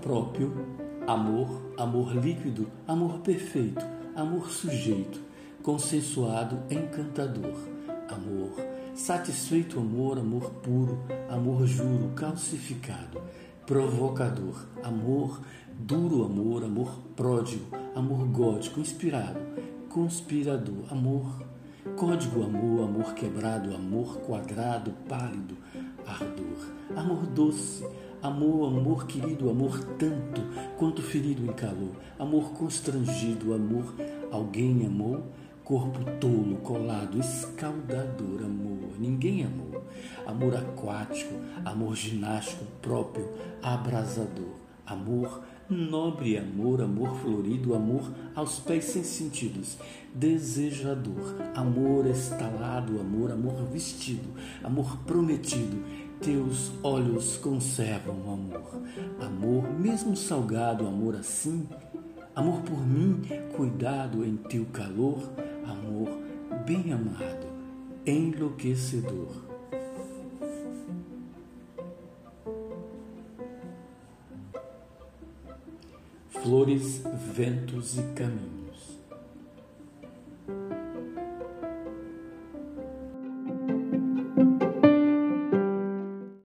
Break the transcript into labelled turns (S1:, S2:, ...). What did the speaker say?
S1: próprio, amor, amor líquido, amor perfeito, amor sujeito, consensuado, encantador, amor, satisfeito amor, amor puro, amor juro, calcificado, provocador, amor, duro amor, amor pródigo, amor gótico, inspirado, conspirador, amor, código amor, amor quebrado, amor quadrado, pálido, ardor, amor doce, amor, amor querido, amor tanto quanto ferido em calor, amor constrangido, amor. Alguém amou, corpo tolo, colado, escaldador, amor, ninguém amou, amor aquático, amor ginástico próprio, abrasador, amor nobre amor, amor florido, amor aos pés sem sentidos, desejador, amor estalado, amor, amor vestido, amor prometido. Teus olhos conservam o amor, amor mesmo salgado, amor assim, amor por mim, cuidado em teu calor, amor bem amado, enlouquecedor. flores, ventos e caminhos.